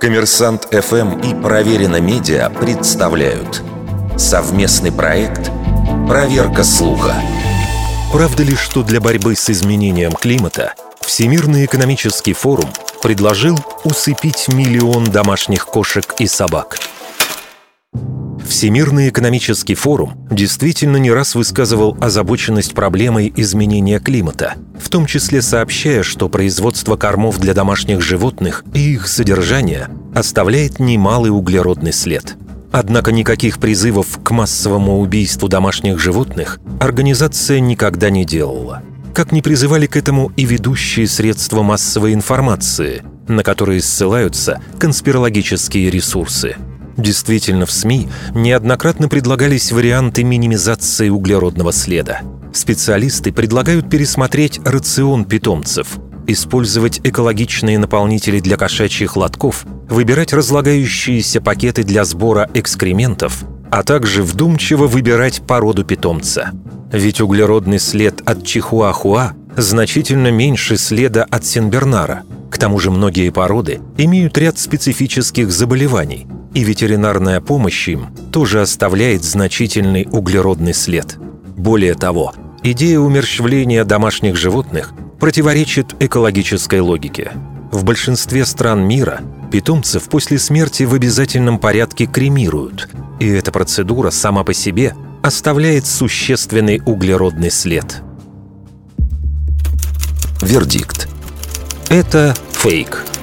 Коммерсант ФМ и Проверено Медиа представляют совместный проект «Проверка слуха». Правда ли, что для борьбы с изменением климата Всемирный экономический форум предложил усыпить миллион домашних кошек и собак – Всемирный экономический форум действительно не раз высказывал озабоченность проблемой изменения климата, в том числе сообщая, что производство кормов для домашних животных и их содержание оставляет немалый углеродный след. Однако никаких призывов к массовому убийству домашних животных организация никогда не делала. Как не призывали к этому и ведущие средства массовой информации, на которые ссылаются конспирологические ресурсы – Действительно, в СМИ неоднократно предлагались варианты минимизации углеродного следа. Специалисты предлагают пересмотреть рацион питомцев, использовать экологичные наполнители для кошачьих лотков, выбирать разлагающиеся пакеты для сбора экскрементов, а также вдумчиво выбирать породу питомца. Ведь углеродный след от чихуахуа значительно меньше следа от сенбернара. К тому же многие породы имеют ряд специфических заболеваний – и ветеринарная помощь им тоже оставляет значительный углеродный след. Более того, идея умерщвления домашних животных противоречит экологической логике. В большинстве стран мира питомцев после смерти в обязательном порядке кремируют, и эта процедура сама по себе оставляет существенный углеродный след. Вердикт. Это фейк –